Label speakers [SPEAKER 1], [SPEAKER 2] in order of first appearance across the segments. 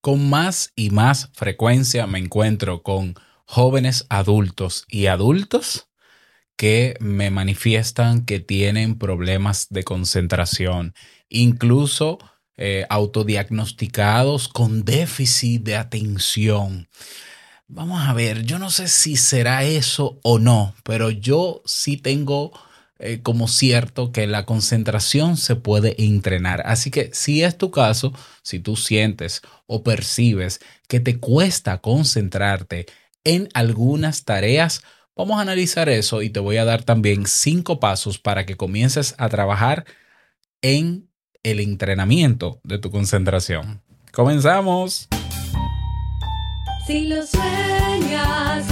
[SPEAKER 1] con más y más frecuencia me encuentro con jóvenes adultos y adultos que me manifiestan que tienen problemas de concentración, incluso eh, autodiagnosticados con déficit de atención. Vamos a ver, yo no sé si será eso o no, pero yo sí tengo eh, como cierto que la concentración se puede entrenar. Así que si es tu caso, si tú sientes o percibes que te cuesta concentrarte en algunas tareas, vamos a analizar eso y te voy a dar también cinco pasos para que comiences a trabajar en el entrenamiento de tu concentración. Comenzamos.
[SPEAKER 2] Si lo sueñas,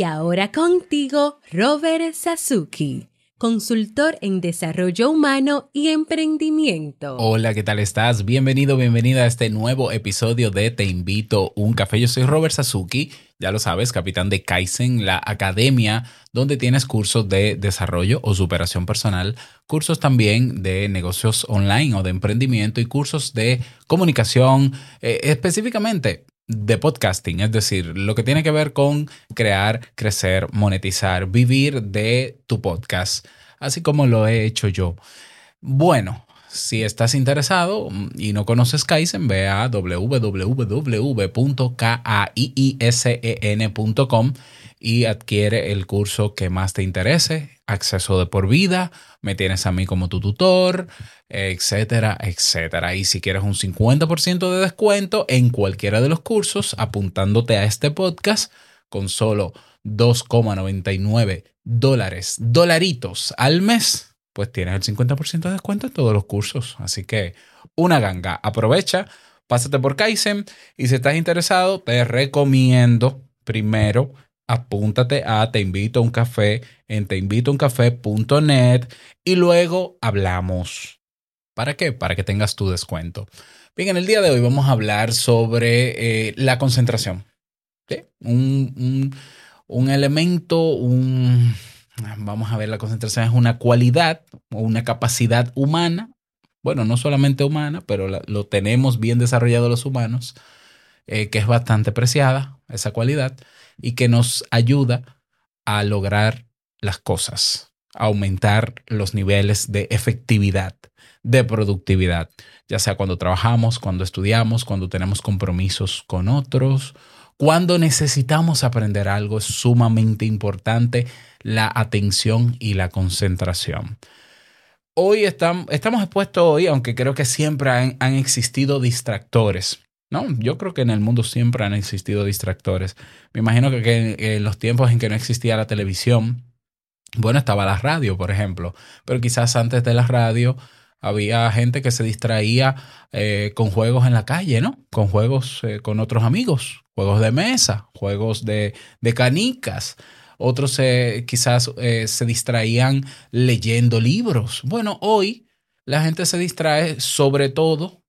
[SPEAKER 3] Y ahora contigo, Robert Sasuki, consultor en desarrollo humano y emprendimiento.
[SPEAKER 1] Hola, ¿qué tal estás? Bienvenido, bienvenida a este nuevo episodio de Te invito un café. Yo soy Robert Sasuki, ya lo sabes, capitán de Kaizen, la academia donde tienes cursos de desarrollo o superación personal, cursos también de negocios online o de emprendimiento y cursos de comunicación, eh, específicamente de podcasting, es decir, lo que tiene que ver con crear, crecer, monetizar, vivir de tu podcast, así como lo he hecho yo. Bueno, si estás interesado y no conoces Kaizen, ve a www.kaiisen.com y adquiere el curso que más te interese, acceso de por vida, me tienes a mí como tu tutor, etcétera, etcétera. Y si quieres un 50% de descuento en cualquiera de los cursos, apuntándote a este podcast con solo 2,99 dólares, dolaritos al mes, pues tienes el 50% de descuento en todos los cursos. Así que una ganga, aprovecha, pásate por Kaizen y si estás interesado, te recomiendo primero apúntate a Te invito a un café en teinvitouncafé.net y luego hablamos. ¿Para qué? Para que tengas tu descuento. Bien, en el día de hoy vamos a hablar sobre eh, la concentración. Un, un, elemento, un, vamos a ver, la concentración es una cualidad o una capacidad humana. Bueno, no solamente humana, pero lo tenemos bien desarrollado los humanos, eh, que es bastante preciada, esa cualidad, y que nos ayuda a lograr las cosas, a aumentar los niveles de efectividad, de productividad, ya sea cuando trabajamos, cuando estudiamos, cuando tenemos compromisos con otros, cuando necesitamos aprender algo, es sumamente importante la atención y la concentración. Hoy estamos, expuestos hoy, aunque creo que siempre han existido distractores. No, yo creo que en el mundo siempre han existido distractores. Me imagino que, en los tiempos en que no existía la televisión, bueno, estaba la radio, por ejemplo, pero quizás antes de la radio había gente que se distraía eh, con juegos en la calle, ¿no? Con juegos eh, con otros amigos, juegos de mesa, juegos de, canicas. Otros eh, quizás se distraían leyendo libros. Bueno, hoy la gente se distrae sobre todo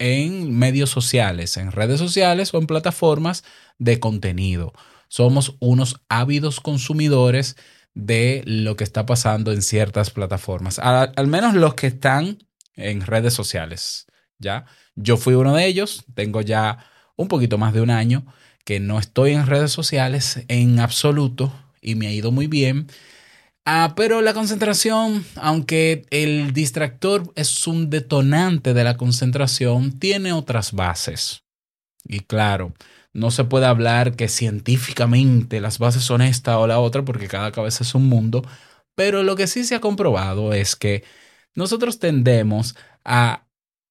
[SPEAKER 1] en medios sociales, en redes sociales o en plataformas de contenido. Somos unos ávidos consumidores de lo que está pasando en ciertas plataformas, al, menos los que están en redes sociales. ¿ya? Yo fui uno de ellos, tengo ya un poquito más de un año que no estoy en redes sociales en absoluto y me ha ido muy bien. Ah, pero la concentración, aunque el distractor es un detonante de la concentración, tiene otras bases. Y claro, no se puede hablar que científicamente las bases son esta o la otra porque cada cabeza es un mundo, pero lo que sí se ha comprobado es que nosotros tendemos a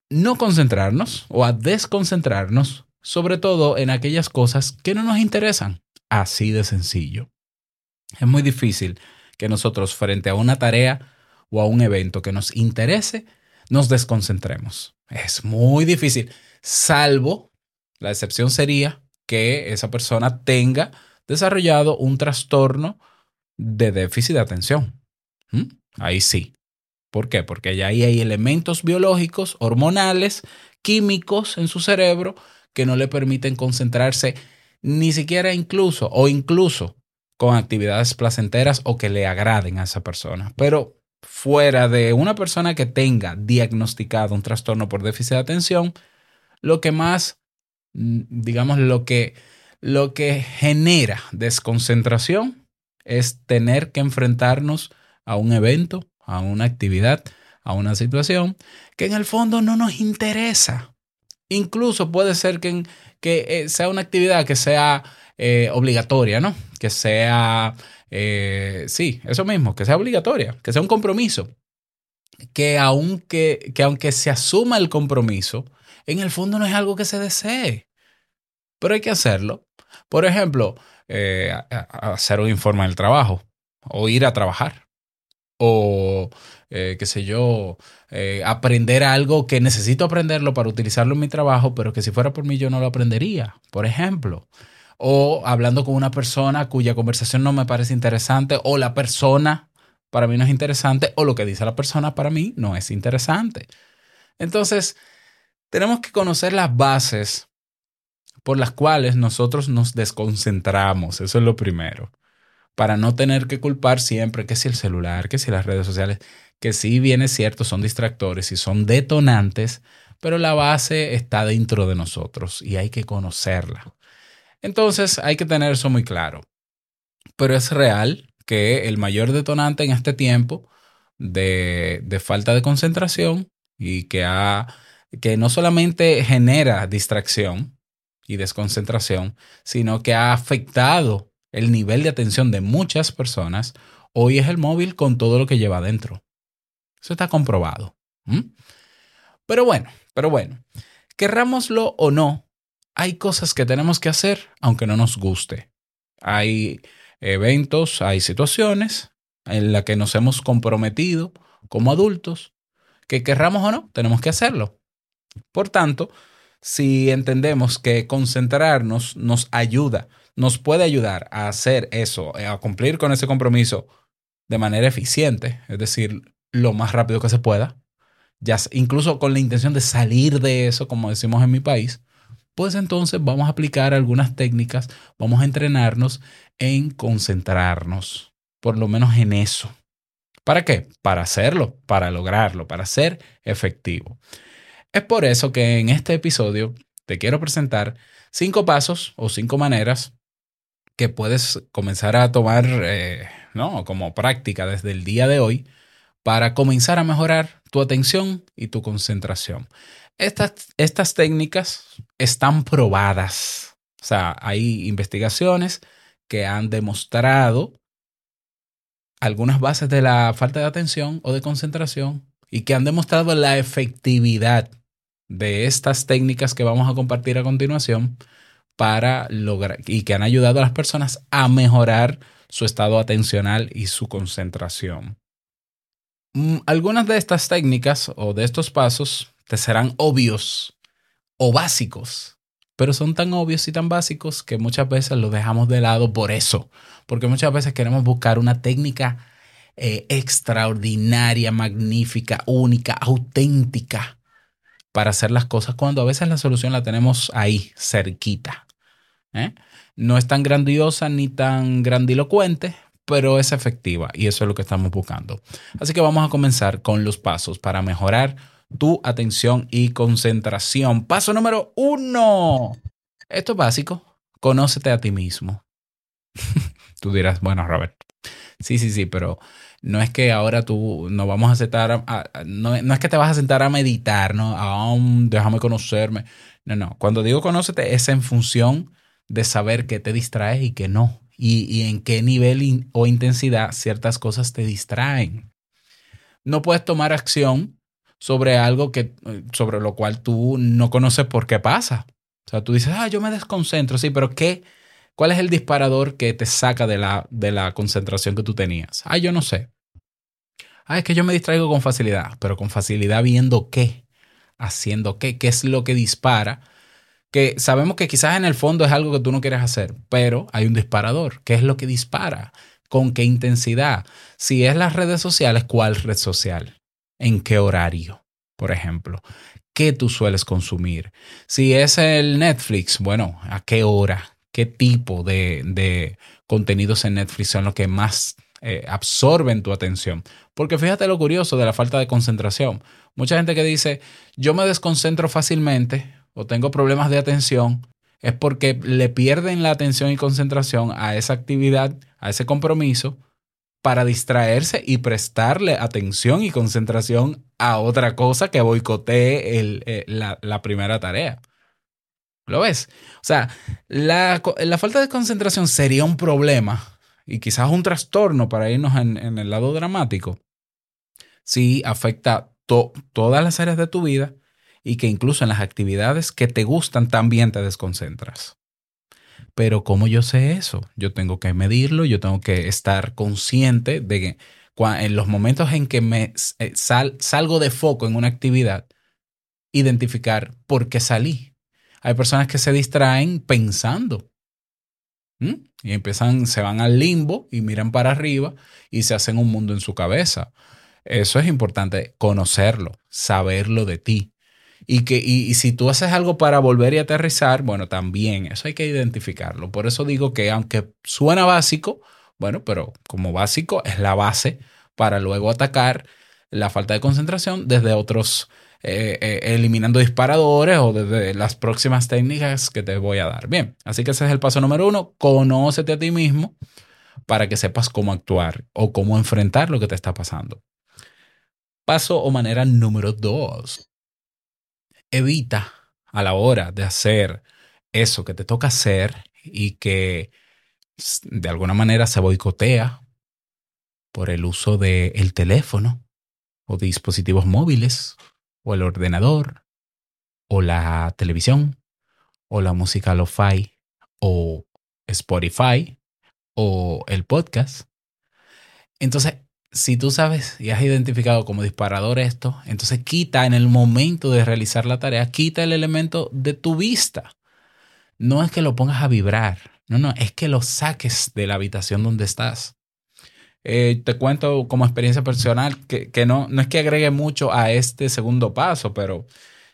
[SPEAKER 1] no concentrarnos o a desconcentrarnos, sobre todo en aquellas cosas que no nos interesan. Así de sencillo. Es muy difícil que nosotros frente a una tarea o a un evento que nos interese, nos desconcentremos. Es muy difícil, salvo la excepción sería que esa persona tenga desarrollado un trastorno de déficit de atención. ¿Mm? Ahí sí. ¿Por qué? Porque ya ahí hay elementos biológicos, hormonales, químicos en su cerebro que no le permiten concentrarse ni siquiera incluso o incluso con actividades placenteras o que le agraden a esa persona. Pero fuera de una persona que tenga diagnosticado un trastorno por déficit de atención, lo que más, mm, digamos, lo que, lo que genera desconcentración es tener que enfrentarnos a un evento, a una actividad, a una situación que en el fondo no nos interesa. Incluso puede ser que, que eh, sea una actividad que sea eh, obligatoria, ¿no? Que sea, eh, sí, eso mismo, que sea obligatoria, que sea un compromiso. Que aunque, que aunque se asuma el compromiso, en el fondo no es algo que se desee, pero hay que hacerlo. Por ejemplo, hacer un informe del trabajo o ir a trabajar o, eh, qué sé yo, eh, aprender algo que necesito aprenderlo para utilizarlo en mi trabajo, pero que si fuera por mí yo no lo aprendería, por ejemplo. O hablando con una persona cuya conversación no me parece interesante o la persona para mí no es interesante o lo que dice la persona para mí no es interesante. Entonces, tenemos que conocer las bases por las cuales nosotros nos desconcentramos. Eso es lo primero. Para no tener que culpar siempre que si el celular, que si las redes sociales, que sí bien es cierto, son distractores y son detonantes, pero la base está dentro de nosotros y hay que conocerla. Entonces hay que tener eso muy claro. Pero es real que el mayor detonante en este tiempo de, de falta de concentración y que, ha, que no solamente genera distracción y desconcentración, sino que ha afectado el nivel de atención de muchas personas, hoy es el móvil con todo lo que lleva adentro. Eso está comprobado. Pero bueno, pero bueno, querrámoslo o no, hay cosas que tenemos que hacer aunque no nos guste. Hay eventos, hay situaciones en las que nos hemos comprometido como adultos, que querramos o no, tenemos que hacerlo. Por tanto, si entendemos que concentrarnos nos ayuda, nos puede ayudar a hacer eso, a cumplir con ese compromiso de manera eficiente, es decir, lo más rápido que se pueda, ya incluso con la intención de salir de eso, como decimos en mi país, pues entonces vamos a aplicar algunas técnicas, vamos a entrenarnos en concentrarnos, por lo menos en eso. ¿Para qué? Para hacerlo, para lograrlo, para ser efectivo. Es por eso que en este episodio te quiero presentar cinco pasos o cinco maneras que puedes comenzar a tomar eh, ¿no? como práctica desde el día de hoy para comenzar a mejorar tu atención y tu concentración. Estas, estas técnicas están probadas. O sea, hay investigaciones que han demostrado algunas bases de la falta de atención o de concentración y que han demostrado la efectividad de estas técnicas que vamos a compartir a continuación para lograr y que han ayudado a las personas a mejorar su estado atencional y su concentración. Mm, Algunas de estas técnicas o de estos pasos te serán obvios o básicos, pero son tan obvios y tan básicos que muchas veces los dejamos de lado por eso, porque muchas veces queremos buscar una técnica eh, extraordinaria, magnífica, única, auténtica para hacer las cosas cuando a veces la solución la tenemos ahí, cerquita. ¿Eh? No es tan grandiosa ni tan grandilocuente, pero es efectiva y eso es lo que estamos buscando. Así que vamos a comenzar con los pasos para mejorar tu atención y concentración. Paso número uno. Esto es básico. Conócete a ti mismo. tú dirás, bueno, Robert, sí, sí, sí, pero no es que ahora tú no vamos a sentar, a- no, no es que te vas a sentar a meditar, ¿no? Ah, um, déjame conocerme. No, no. Cuando digo conócete es en función de saber qué te distrae y qué no. Y, y en qué nivel o intensidad ciertas cosas te distraen. No puedes tomar acción sobre algo que, sobre lo cual tú no conoces por qué pasa. O sea, tú dices, ah, yo me desconcentro, sí, pero ¿qué? ¿Cuál es el disparador que te saca de la, de la concentración que tú tenías? Ah, yo no sé. Ah, es que yo me distraigo con facilidad, pero con facilidad viendo qué, haciendo qué, qué es lo que dispara. Que sabemos que quizás en el fondo es algo que tú no quieres hacer, pero hay un disparador. ¿Qué es lo que dispara? ¿Con qué intensidad? Si es las redes sociales, ¿cuál red social? ¿En qué horario? Por ejemplo, ¿qué tú sueles consumir? Si es el Netflix, bueno, ¿a qué hora? ¿Qué tipo de, de contenidos en Netflix son los que más eh, absorben tu atención? Porque fíjate lo curioso de la falta de concentración. Mucha gente que dice, yo me desconcentro fácilmente o tengo problemas de atención, es porque le pierden la atención y concentración a esa actividad, a ese compromiso, para distraerse y prestarle atención y concentración a otra cosa que boicotee el, eh, la, la primera tarea. ¿Lo ves? O sea, la, la falta de concentración sería un problema y quizás un trastorno para irnos en, en el lado dramático si afecta to- todas las áreas de tu vida y que incluso en las actividades que te gustan también te desconcentras. Pero ¿cómo yo sé eso? Yo tengo que medirlo, yo tengo que estar consciente de que en los momentos en que me eh, sal- salgo de foco en una actividad, identificar por qué salí. Hay personas que se distraen pensando. Y empiezan, se van al limbo y miran para arriba y se hacen un mundo en su cabeza. Eso es importante, conocerlo, saberlo de ti. Y, que, y, si tú haces algo para volver y aterrizar, bueno, también eso hay que identificarlo. Por eso digo que aunque suena básico, bueno, pero como básico es la base para luego atacar la falta de concentración desde otros, eh, eh, eliminando disparadores o desde las próximas técnicas que te voy a dar. Bien, así que ese es el paso número uno, conócete a ti mismo para que sepas cómo actuar o cómo enfrentar lo que te está pasando. Paso o manera número dos. Evita a la hora de hacer eso que te toca hacer y que de alguna manera se boicotea por el uso del teléfono o dispositivos móviles o el ordenador o la televisión o la música lo-fi o Spotify o el podcast. Entonces, si tú sabes y has identificado como disparador esto, entonces quita en el momento de realizar la tarea, quita el elemento de tu vista. No es que lo pongas a vibrar, no, no, es que lo saques de la habitación donde estás. Eh, te cuento como experiencia personal que, que no, no es que agregue mucho a este segundo paso, pero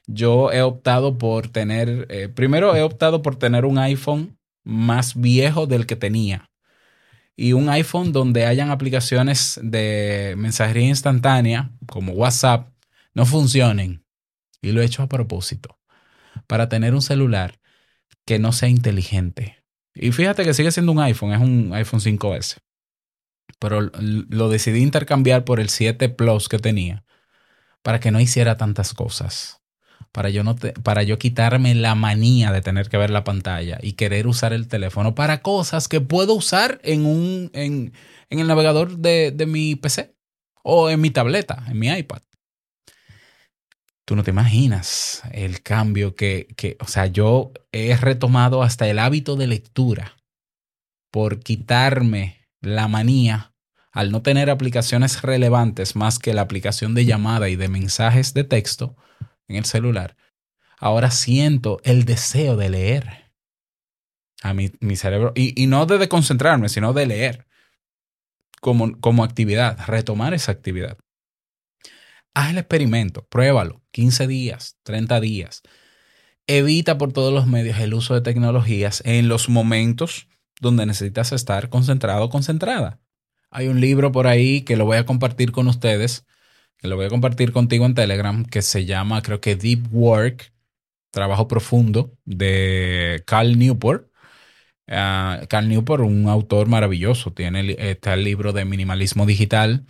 [SPEAKER 1] yo he optado por tener, eh, primero he optado por tener un iPhone más viejo del que tenía y un iPhone donde hayan aplicaciones de mensajería instantánea como WhatsApp no funcionen. Y lo he hecho a propósito, para tener un celular que no sea inteligente. Y fíjate que sigue siendo un iPhone, es un iPhone 5S. Pero lo decidí intercambiar por el 7 Plus que tenía, para que no hiciera tantas cosas. Para yo, no para yo quitarme la manía de tener que ver la pantalla y querer usar el teléfono para cosas que puedo usar en, un, en, en el navegador de, de mi PC o en mi tableta, en mi iPad. Tú no te imaginas el cambio que, que, o sea, yo he retomado hasta el hábito de lectura por quitarme la manía al no tener aplicaciones relevantes más que la aplicación de llamada y de mensajes de texto en el celular. Ahora siento el deseo de leer a mi, mi cerebro y, y no de desconcentrarme, sino de leer como, como actividad, retomar esa actividad. Haz el experimento, pruébalo, 15 días, 30 días. Evita por todos los medios el uso de tecnologías en los momentos donde necesitas estar concentrado o concentrada. Hay un libro por ahí que lo voy a compartir con ustedes, que lo voy a compartir contigo en Telegram, que se llama, creo que Deep Work, Trabajo Profundo, de Cal Newport. Ah, Cal Newport, un autor maravilloso, tiene está el libro de minimalismo digital,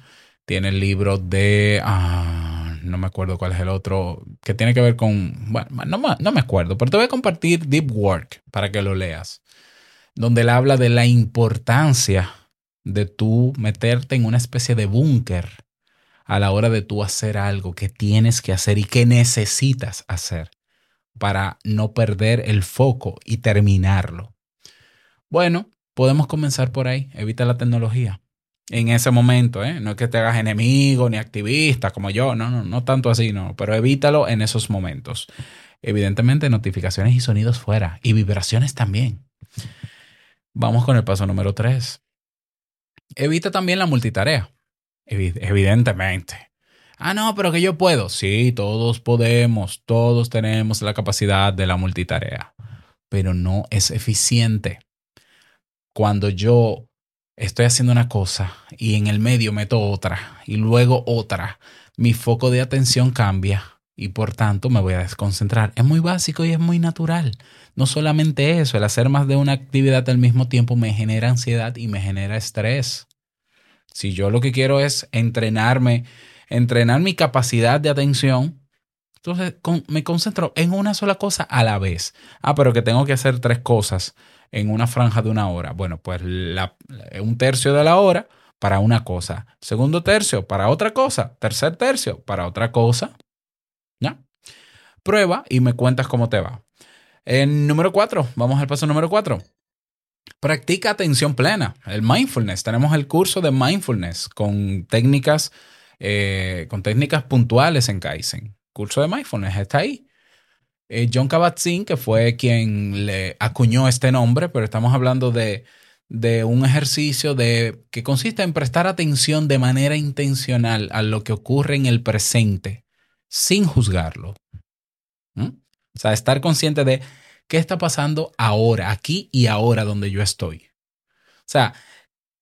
[SPEAKER 1] tiene el libro de, ah, no me acuerdo cuál es el otro, que tiene que ver con, bueno, no, no me acuerdo, pero te voy a compartir Deep Work para que lo leas, donde él habla de la importancia de tú meterte en una especie de búnker a la hora de tú hacer algo que tienes que hacer y que necesitas hacer para no perder el foco y terminarlo. Bueno, podemos comenzar por ahí. Evita la tecnología. en ese momento, ¿eh? No es que te hagas enemigo ni activista como yo, no, no, no tanto así, no, pero evítalo en esos momentos. Evidentemente, notificaciones y sonidos fuera y vibraciones también. Vamos con el paso número 3. Evita también la multitarea. Evi- evidentemente. Ah, no, pero que yo puedo. Sí, todos podemos, todos tenemos la capacidad de la multitarea, pero no es eficiente. Cuando yo estoy haciendo una cosa y en el medio meto otra y luego otra, mi foco de atención cambia y por tanto me voy a desconcentrar. Es muy básico y es muy natural. No solamente eso, el hacer más de una actividad al mismo tiempo me genera ansiedad y me genera estrés. Si yo lo que quiero es entrenarme, entrenar mi capacidad de atención, entonces me concentro en una sola cosa a la vez. Ah, pero que tengo que hacer tres cosas en una franja de una hora. Bueno, pues la- un tercio de la hora para una cosa, segundo tercio para otra cosa, tercer tercio para otra cosa. ¿Ya? Prueba y me cuentas cómo te va. En número cuatro, vamos al paso número cuatro. Practica atención plena, el mindfulness. Tenemos el curso de mindfulness con técnicas, eh, con técnicas puntuales en Kaizen. Curso de mindfulness está ahí. Eh, John Kabat-Zinn, que fue quien le acuñó este nombre, pero estamos hablando de, un ejercicio de, que consiste en prestar atención de manera intencional a lo que ocurre en el presente, sin juzgarlo. ¿Mm? O sea, estar consciente de qué está pasando ahora, aquí y ahora donde yo estoy. O sea,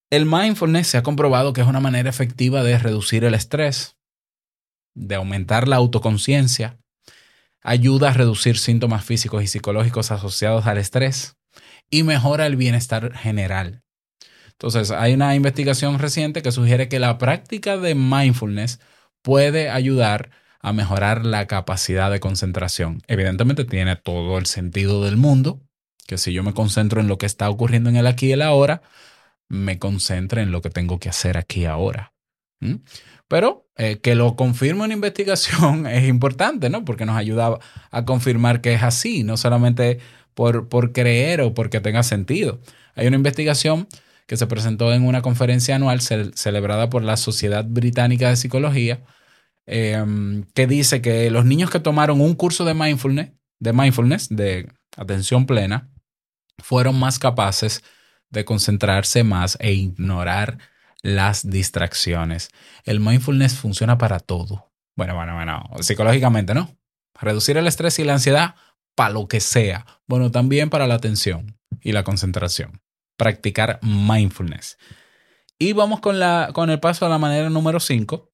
[SPEAKER 1] el mindfulness se ha comprobado que es una manera efectiva de reducir el estrés, de aumentar la autoconciencia, ayuda a reducir síntomas físicos y psicológicos asociados al estrés y mejora el bienestar general. Entonces, hay una investigación reciente que sugiere que la práctica de mindfulness puede ayudar a mejorar la capacidad de concentración. Evidentemente tiene todo el sentido del mundo, que si yo me concentro en lo que está ocurriendo en el aquí y el ahora, me concentre en lo que tengo que hacer aquí ahora. Pero eh, que lo confirme una investigación es importante, ¿no? Porque nos ayuda a confirmar que es así, no solamente por, por creer o porque tenga sentido. Hay una investigación que se presentó en una conferencia anual ce- celebrada por la Sociedad Británica de Psicología, eh, que dice que los niños que tomaron un curso de mindfulness, de mindfulness, de atención plena, fueron más capaces de concentrarse más e ignorar las distracciones. El mindfulness funciona para todo. Bueno, bueno, bueno, psicológicamente, ¿no? Reducir el estrés y la ansiedad para lo que sea. Bueno, también para la atención y la concentración. Practicar mindfulness. Y vamos con, la, con el paso a la manera número 5,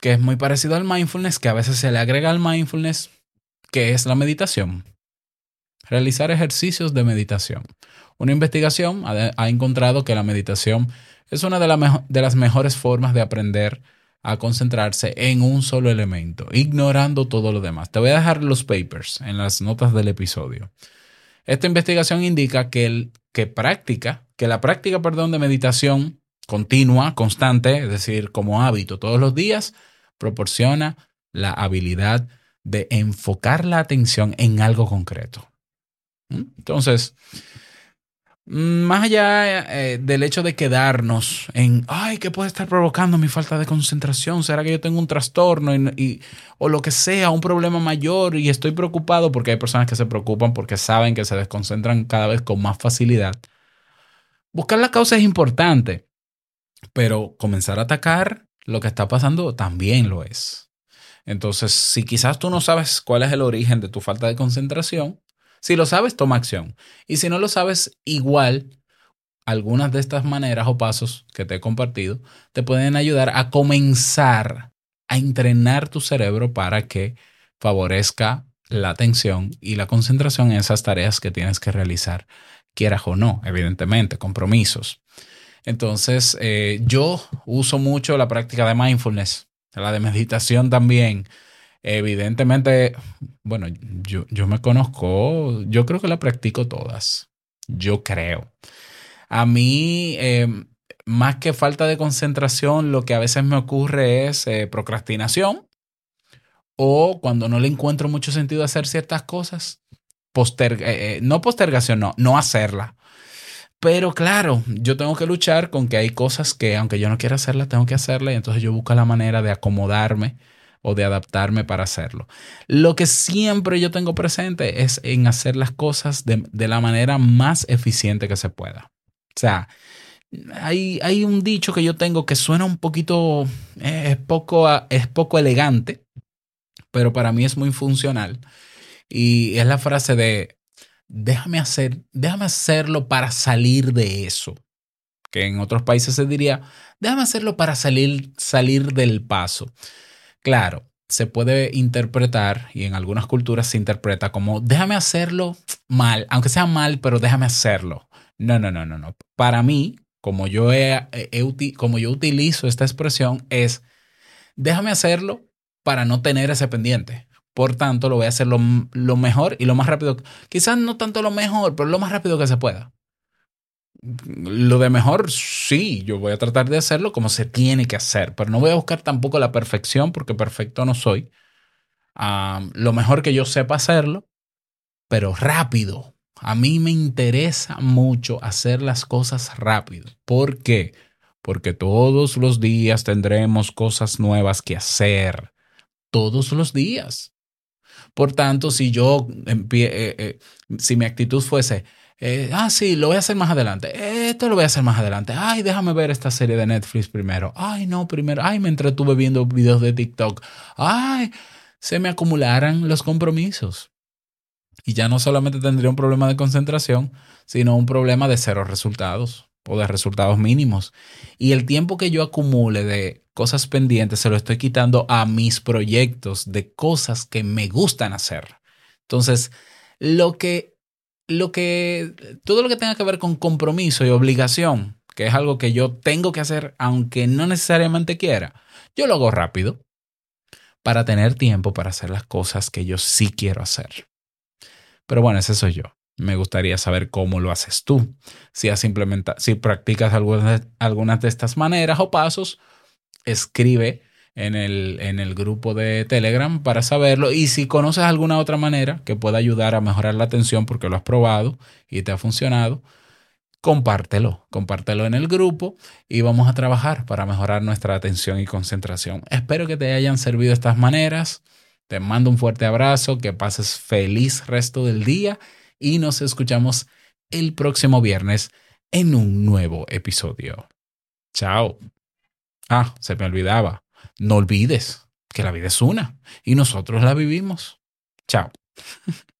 [SPEAKER 1] que es muy parecido al mindfulness, que a veces se le agrega al mindfulness, que es la meditación. Realizar ejercicios de meditación. Una investigación ha, encontrado que la meditación es una de las mejores formas de aprender a concentrarse en un solo elemento, ignorando todo lo demás. Te voy a dejar los papers en las notas del episodio. Esta investigación indica que, el, que práctica, que la práctica, perdón, de meditación continua, constante, es decir, como hábito todos los días, proporciona la habilidad de enfocar la atención en algo concreto. ¿Mm? Entonces, más allá eh, del hecho de quedarnos en, ay, ¿qué puede estar provocando mi falta de concentración? ¿Será que yo tengo un trastorno y, y- o lo que sea, un problema mayor y estoy preocupado? Porque hay personas que se preocupan porque saben que se desconcentran cada vez con más facilidad. Buscar la causa es importante, pero comenzar a atacar lo que está pasando también lo es. Entonces, si quizás tú no sabes cuál es el origen de tu falta de concentración, si lo sabes, toma acción. Y si no lo sabes, igual, algunas de estas maneras o pasos que te he compartido te pueden ayudar a comenzar a entrenar tu cerebro para que favorezca la atención y la concentración en esas tareas que tienes que realizar, quieras o no, evidentemente, compromisos. Entonces, eh, yo uso mucho la práctica de mindfulness, la de meditación también. Evidentemente, bueno, yo, yo me conozco, yo creo que la practico todas. Yo creo. A mí, eh, más que falta de concentración, lo que a veces me ocurre es eh, procrastinación o cuando no le encuentro mucho sentido hacer ciertas cosas, eh, no postergación, no, no hacerla. Pero claro, yo tengo que luchar con que hay cosas que aunque yo no quiera hacerlas, tengo que hacerlas y entonces yo busco la manera de acomodarme o de adaptarme para hacerlo. Lo que siempre yo tengo presente es en hacer las cosas de, de la manera más eficiente que se pueda. O sea, hay, hay un dicho que yo tengo que suena un poquito, eh, es, poco, es poco elegante, pero para mí es muy funcional. Y es la frase de, déjame, hacer, déjame hacerlo para salir de eso. Que en otros países se diría, déjame hacerlo para salir, salir del paso. Claro, se puede interpretar, y en algunas culturas se interpreta como, déjame hacerlo mal, aunque sea mal, pero déjame hacerlo. No, no, no, no, no. Para mí, como yo, he, como yo utilizo esta expresión, es, déjame hacerlo para no tener ese pendiente. Por tanto, lo voy a hacer lo, lo, mejor y lo más rápido. Quizás no tanto lo mejor, pero lo más rápido que se pueda. Lo de mejor, sí, yo voy a tratar de hacerlo como se tiene que hacer, pero no voy a buscar tampoco la perfección porque perfecto no soy. Um, lo mejor que yo sepa hacerlo, pero rápido. A mí me interesa mucho hacer las cosas rápido. ¿Por qué? Porque todos los días tendremos cosas nuevas que hacer. Todos los días. Por tanto, si yo, eh, eh, si mi actitud fuese, eh, ah, sí, lo voy a hacer más adelante, esto lo voy a hacer más adelante, ay, déjame ver esta serie de Netflix primero, ay, no, primero, ay, me entretuve viendo videos de TikTok, ay, se me acumularan los compromisos. Y ya no solamente tendría un problema de concentración, sino un problema de cero resultados o de resultados mínimos. Y el tiempo que yo acumule de cosas pendientes se lo estoy quitando a mis proyectos de cosas que me gustan hacer. Entonces, lo que, lo que, todo lo que tenga que ver con compromiso y obligación, que es algo que yo tengo que hacer aunque no necesariamente quiera, yo lo hago rápido para tener tiempo para hacer las cosas que yo sí quiero hacer. Pero bueno, ese soy yo. Me gustaría saber cómo lo haces tú. Si has si practicas algunas, algunas de estas maneras o pasos, escribe en el, en el grupo de Telegram para saberlo. Y si conoces alguna otra manera que pueda ayudar a mejorar la atención porque lo has probado y te ha funcionado, compártelo, compártelo en el grupo y vamos a trabajar para mejorar nuestra atención y concentración. Espero que te hayan servido estas maneras. Te mando un fuerte abrazo, que pases feliz resto del día y nos escuchamos el próximo viernes en un nuevo episodio. Chao. Ah, se me olvidaba. No olvides que la vida es una y nosotros la vivimos. Chao.